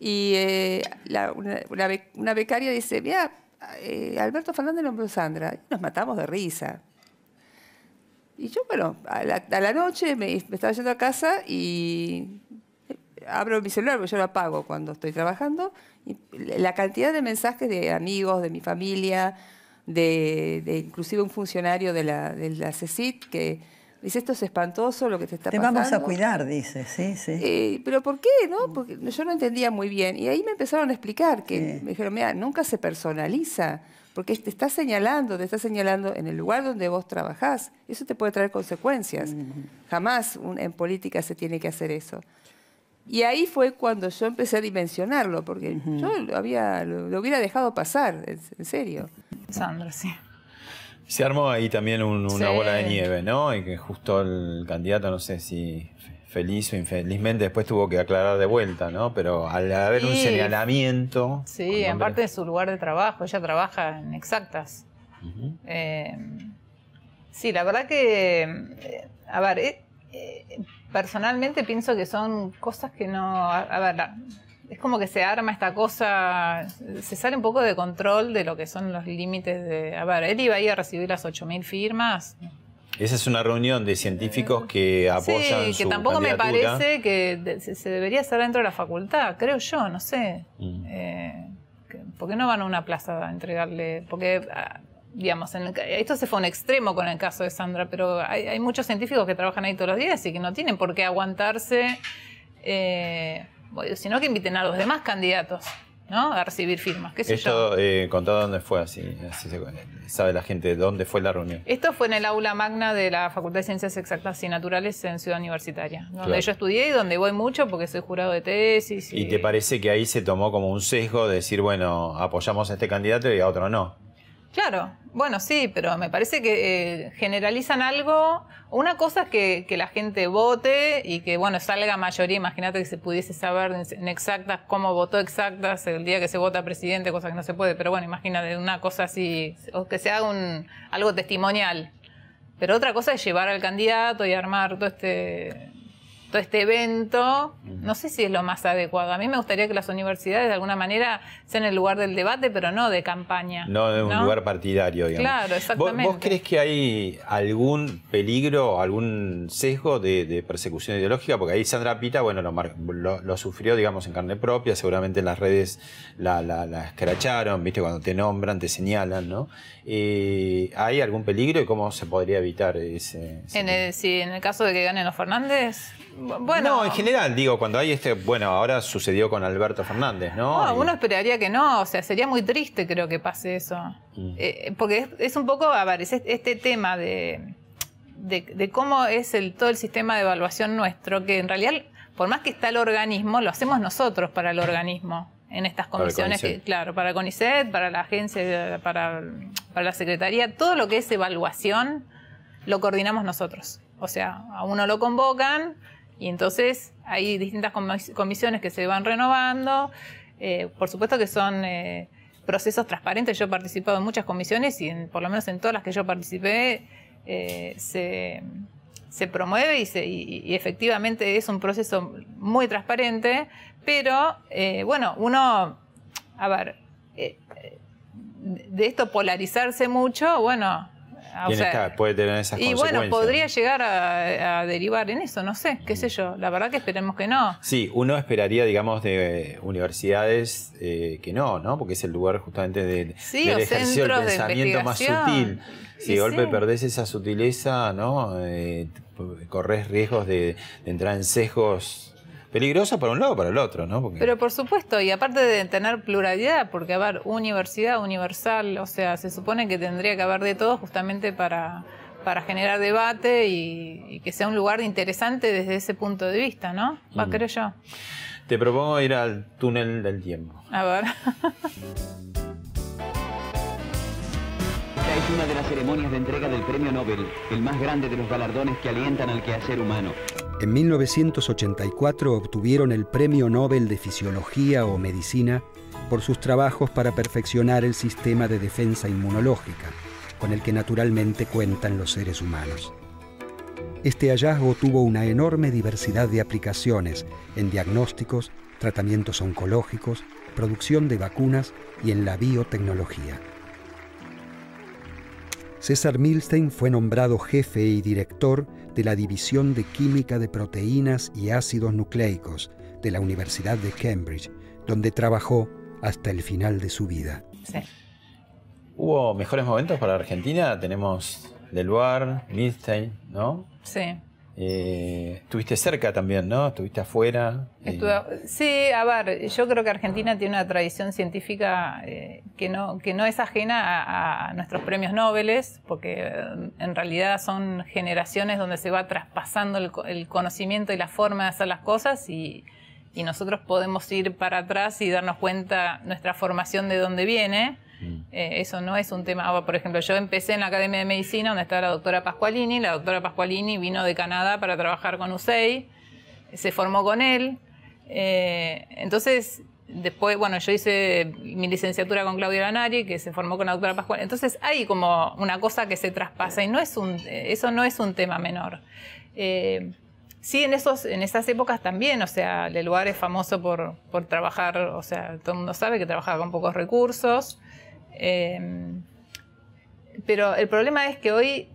y eh, la- una, una be- una becaria dice, mira, eh, Alberto Fernández nombró Sandra, nos matamos de risa. Y yo, bueno, a la, a noche me, me estaba yendo a casa y eh, abro mi celular, porque yo lo apago cuando estoy trabajando, y la cantidad de mensajes de amigos, de mi familia, de, de inclusive un funcionario de la, de la CECIT que dice, esto es espantoso lo que te está Te pasando. vamos a cuidar, dice, sí, sí. Eh, pero ¿por qué? no? Porque yo no entendía muy bien. Y ahí me empezaron a explicar que me dijeron, mira, nunca se personaliza, porque te está señalando, te está señalando en el lugar donde vos trabajás. Eso te puede traer consecuencias. Jamás un- en política se tiene que hacer eso. Y ahí fue cuando yo empecé a dimensionarlo, porque yo lo, había, lo, lo hubiera dejado pasar, en, en serio. Sandra, sí. Se armó ahí también un- una Sí. bola de nieve, ¿no? Y que justo el candidato, no sé si feliz o infelizmente, después tuvo que aclarar de vuelta, ¿no? Pero al haber un señalamiento... Sí, con en nombre- parte de su lugar de trabajo, ella trabaja en exactas. Eh, sí, la verdad que, eh, a ver, eh, eh, personalmente pienso que son cosas que no, a, a ver, es como que se arma esta cosa, se sale un poco de control de lo que son los límites de, a ver, él iba ahí a recibir las 8.000 firmas. Esa es una reunión de científicos que apoyan Sí, su que tampoco me parece que se, debería hacer dentro de la facultad, creo yo, no sé. Mm. Eh, ¿Por qué no van a una plaza a entregarle? Porque, ah, digamos, en el esto se fue un extremo con el caso de Sandra, pero hay, hay muchos científicos que trabajan ahí todos los días y que no tienen por qué aguantarse, eh, sino que inviten a los demás candidatos, ¿no? A recibir firmas, qué sé yo. Esto, eh, contá dónde fue, así, así se- sabe la gente dónde fue la reunión. Esto fue en el aula magna de la Facultad de Ciencias Exactas y Naturales en Ciudad Universitaria, donde Claro. yo estudié y donde voy mucho porque soy jurado de tesis. ¿Y te parece que ahí se tomó como un sesgo de decir, bueno, apoyamos a este candidato y a otro no? Claro, bueno, sí, pero me parece que eh, generalizan algo. Una cosa es que, la gente vote y que, bueno, salga mayoría. Imagínate que se pudiese saber en, en exactas cómo votó exactas el día que se vota presidente, cosa que no se puede. Pero bueno, imagínate una cosa así, o que se haga un, algo testimonial. Pero otra cosa es llevar al candidato y armar todo este, todo este evento. No sé si es lo más adecuado. A mí me gustaría que las universidades de alguna manera sean el lugar del debate, pero no de campaña. No de un ¿no? lugar partidario, digamos. Claro, ¿Vos- exactamente. ¿Vos, crees que hay algún peligro, algún sesgo de, de persecución ideológica? Porque ahí Sandra Pita, bueno, lo, lo- lo sufrió, digamos, en carne propia. Seguramente en las redes la, la, la escracharon, ¿viste? Cuando te nombran, te señalan, ¿no? Eh, ¿Hay algún peligro y cómo se podría evitar ese...? ese- En el, si en el caso de que ganen los Fernández, bueno, No, en general, digo, cuando hay este... Bueno, ahora sucedió con Alberto Fernández, ¿no? no, Y- uno esperaría que no, o sea, sería muy triste creo que pase eso. Mm. Eh, porque es, es un poco, a ver, es este, este tema de, de, de cómo es el, todo el sistema de evaluación nuestro, que en realidad, por más que está el organismo, lo hacemos nosotros para el organismo en estas Para comisiones, que, CONICET. claro, para CONICET, para la agencia, para, para la Secretaría, todo lo que es evaluación lo coordinamos nosotros. O sea, a uno lo convocan y entonces hay distintas comis- comisiones que se van renovando. Eh, por supuesto que son eh, procesos transparentes. Yo he participado en muchas comisiones y por lo menos en todas las que yo participé eh, se, se promueve y, efectivamente es un proceso muy transparente, pero bueno, uno, a ver, de esto polarizarse mucho, bueno, o sea, que- puede tener esas y consecuencias. bueno, podría llegar a, a derivar en eso, no sé, qué sé yo. La verdad que esperemos que no. Sí, uno esperaría, digamos, de universidades eh, que no, ¿no? Porque es el lugar justamente de, Sí, del o ejercicio del de pensamiento más sutil. Si de Y golpe sí. perdés esa sutileza, ¿no? Eh, corres riesgos de, de entrar en sesgos peligrosos para un lado o para el otro, ¿no? Porque- Pero por supuesto, y aparte de tener pluralidad, porque a ver, universidad universal, o sea, se supone que tendría que haber de todo justamente para, para generar debate y, y que sea un lugar interesante desde ese punto de vista, ¿no? Va, Mm. creo yo. Te propongo ir al túnel del tiempo. A ver. Esta es una de las ceremonias de entrega del Premio Nobel, el más grande de los galardones que alientan al quehacer humano. En 1984 obtuvieron el Premio Nobel de Fisiología o Medicina por sus trabajos para perfeccionar el sistema de defensa inmunológica, con el que naturalmente cuentan los seres humanos. Este hallazgo tuvo una enorme diversidad de aplicaciones en diagnósticos, tratamientos oncológicos, producción de vacunas y en la biotecnología. César Milstein fue nombrado jefe y director de la División de Química de Proteínas y Ácidos Nucleicos de la Universidad de Cambridge, donde trabajó hasta el final de su vida. Sí. ¿Hubo mejores momentos para Argentina? Tenemos Deluar, Milstein, ¿no? Sí. Eh, estuviste cerca también, ¿no? Estuviste afuera. eh, sí, a ver, yo creo que Argentina tiene una tradición científica eh, que, no, que no es ajena a, a nuestros premios Nobel, porque eh, en realidad son generaciones donde se va traspasando el, el conocimiento y la forma de hacer las cosas y, y nosotros podemos ir para atrás y darnos cuenta nuestra formación de dónde viene. Eh, eso no es un tema. Por ejemplo, yo empecé en la Academia de Medicina, donde estaba la doctora Pascualini. La doctora Pascualini vino de Canadá para trabajar con USEI, se formó con él. Eh, entonces, después, bueno, yo hice mi licenciatura con Claudia Lanari, que se formó con la doctora Pascual. Entonces, hay como una cosa que se traspasa y no es un, eso no es un tema menor. Eh, Sí, en, esos, en esas épocas también, o sea, el lugar es famoso por, por trabajar, o sea, todo el mundo sabe que trabajaba con pocos recursos. Em, pero el problema es que hoy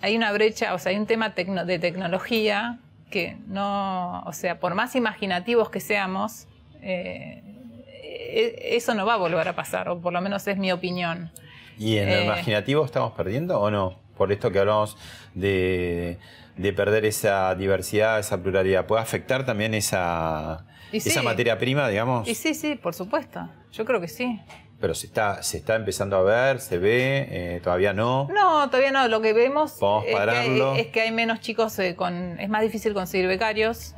hay una brecha, o sea, hay un tema de tecnología que no, o sea, por más imaginativos que seamos, eh, e, eso no va a volver a pasar, o por lo menos es mi opinión. ¿Y en el eh, imaginativo estamos perdiendo o no? Por esto que hablamos de de perder esa diversidad, esa pluralidad, ¿puede afectar también esa, esa materia prima, digamos? Y sí, sí, por supuesto. Yo creo que sí. Pero se está, se está empezando a ver, se ve, eh, todavía no. No, todavía no. Lo que vemos es que, hay, es que, hay, menos chicos eh, con. Es más difícil conseguir becarios.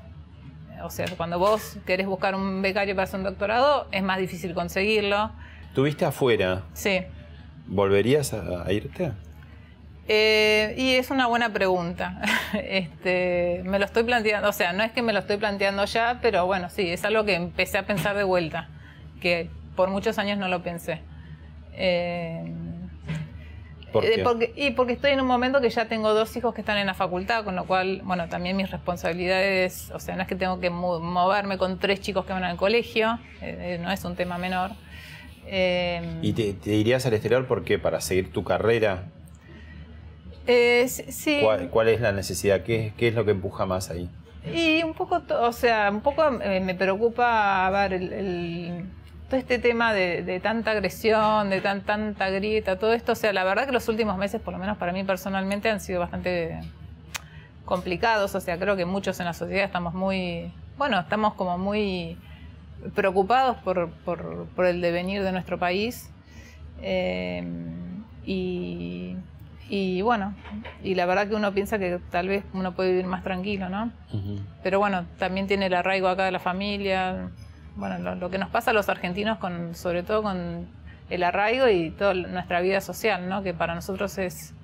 O sea, cuando vos querés buscar un becario para hacer un doctorado, es más difícil conseguirlo. ¿Tuviste afuera? Sí. ¿Volverías a irte? Eh, y es una buena pregunta. Este, me lo estoy planteando, o sea, no es que me lo estoy planteando ya, pero bueno, sí, es algo que empecé a pensar de vuelta, que por muchos años no lo pensé. Eh, ¿Por eh, Porque, y porque estoy en un momento que ya tengo dos hijos que están en la facultad, con lo cual, bueno, también mis responsabilidades, o sea, no es que tengo que moverme con tres chicos que van al colegio, no es un tema menor. ¿Y te, te, irías al exterior porque para seguir tu carrera? Eh, sí. ¿Cuál, es la necesidad? ¿Qué, es lo que empuja más ahí? Y un poco, o sea, un poco eh, me preocupa ver el, todo este tema de, tanta agresión, de tan, tanta grieta, todo esto. O sea, la verdad que los últimos meses, por lo menos para mí personalmente, han sido bastante complicados. O sea, creo que muchos en la sociedad estamos muy, bueno, estamos como muy preocupados por, por, el devenir de nuestro país. Eh, y y bueno, y la verdad que uno piensa que tal vez uno puede vivir más tranquilo, ¿no? Pero bueno, también tiene el arraigo acá de la familia. Bueno, lo, que nos pasa a los argentinos, con, sobre todo con el arraigo y toda nuestra vida social, ¿no? Que para nosotros es,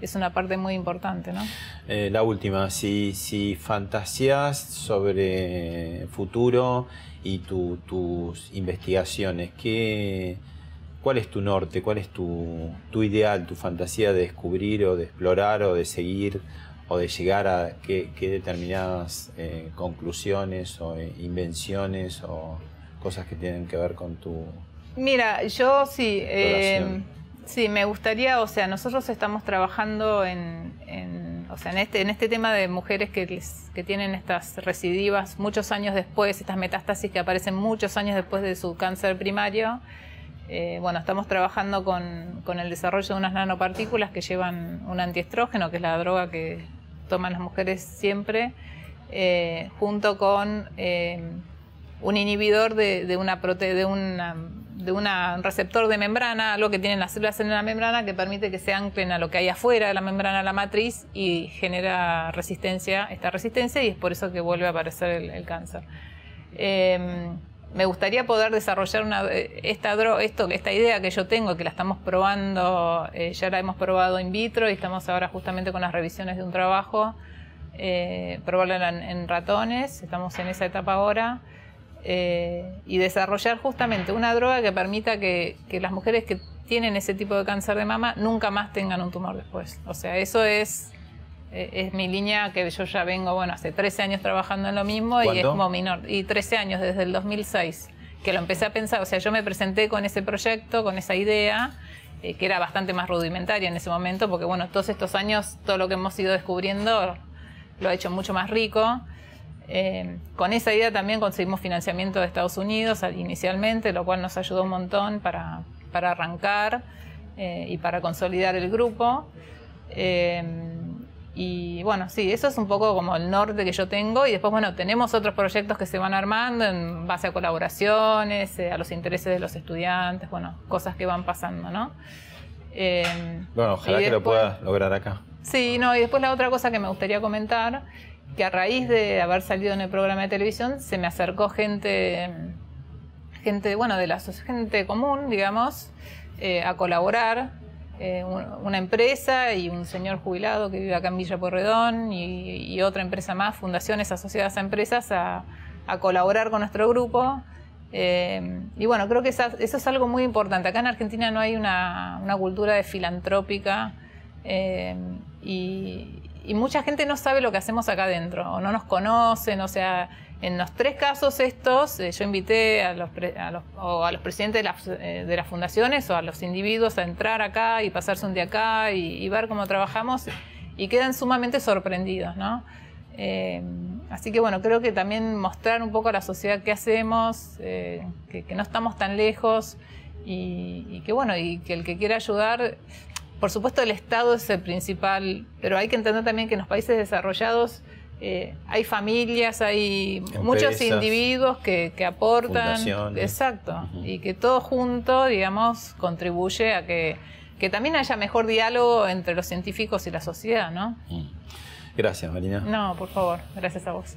es una parte muy importante, ¿no? Eh, la última, si, si fantasías sobre futuro y tus investigaciones, ¿qué ¿Cuál es tu norte? ¿Cuál es tu, ideal, tu fantasía de descubrir o de explorar o de seguir o de llegar a qué, determinadas eh, conclusiones o eh, invenciones o cosas que tienen que ver con tu... Mira, yo sí, eh, sí, me gustaría, o sea, nosotros estamos trabajando en, o sea, en, este, en este tema de mujeres que, que tienen estas recidivas muchos años después, estas metástasis que aparecen muchos años después de su cáncer primario. Eh, bueno, estamos trabajando con, el desarrollo de unas nanopartículas que llevan un antiestrógeno, que es la droga que toman las mujeres siempre, eh, junto con eh, un inhibidor de, una de, una, de un receptor de membrana, algo que tienen las células en la membrana que permite que se anclen a lo que hay afuera de la membrana, la matriz, y genera resistencia, esta resistencia, y es por eso que vuelve a aparecer el, cáncer me gustaría poder desarrollar una, esta, esto, esta idea que yo tengo, que la estamos probando, eh, ya la hemos probado in vitro y estamos ahora justamente con las revisiones de un trabajo, eh, probarla en, ratones, estamos en esa etapa ahora, eh, y desarrollar justamente una droga que permita que, que, las mujeres que tienen ese tipo de cáncer de mama nunca más tengan un tumor después. O sea, eso es eh, es mi línea que yo ya vengo, bueno, hace 13 años trabajando en lo mismo y es como minor. Y 13 años, desde el 2006, que lo empecé a pensar. O sea, yo me presenté con ese proyecto, con esa idea, eh, que era bastante más rudimentaria en ese momento, porque bueno, todos estos años, todo lo que hemos ido descubriendo lo ha hecho mucho más rico. Eh, con esa idea también conseguimos financiamiento de Estados Unidos inicialmente, lo cual nos ayudó un montón para, para arrancar y para consolidar el grupo. Y bueno, sí, eso es un poco como el norte que yo tengo. Y después, bueno, tenemos otros proyectos que se van armando en base a colaboraciones, eh, a los intereses de los estudiantes, bueno, cosas que van pasando, ¿no? Eh, bueno, ojalá que lo pueda lograr acá. Sí, no, y después la otra cosa que me gustaría comentar, que a raíz de haber salido en el programa de televisión, se me acercó gente, gente, bueno, de la gente común, digamos, eh, a colaborar eh, una empresa y un señor jubilado que vive acá en Villa Porredón y, otra empresa más, fundaciones asociadas a empresas, a, colaborar con nuestro grupo. Eh, y bueno, creo que eso es algo muy importante. Acá en Argentina no hay una, cultura de filantrópica y, y, mucha gente no sabe lo que hacemos acá adentro o no nos conocen, o sea, en los tres casos estos, eh, yo invité a los, a los, presidentes de las, eh, de las, fundaciones o a los individuos a entrar acá y pasarse un día acá y, ver cómo trabajamos y quedan sumamente sorprendidos, ¿no? Eh, así que bueno, creo que también mostrar un poco a la sociedad qué hacemos, que, no estamos tan lejos y, que bueno, y que el que quiera ayudar, por supuesto el Estado es el principal, pero hay que entender también que en los países desarrollados eh, hay familias, hay muchos individuos que, aportan. Exacto. Y que todo junto, digamos, contribuye a que, también haya mejor diálogo entre los científicos y la sociedad, ¿no? Mm. Gracias, Marina. No, por favor, gracias a vos.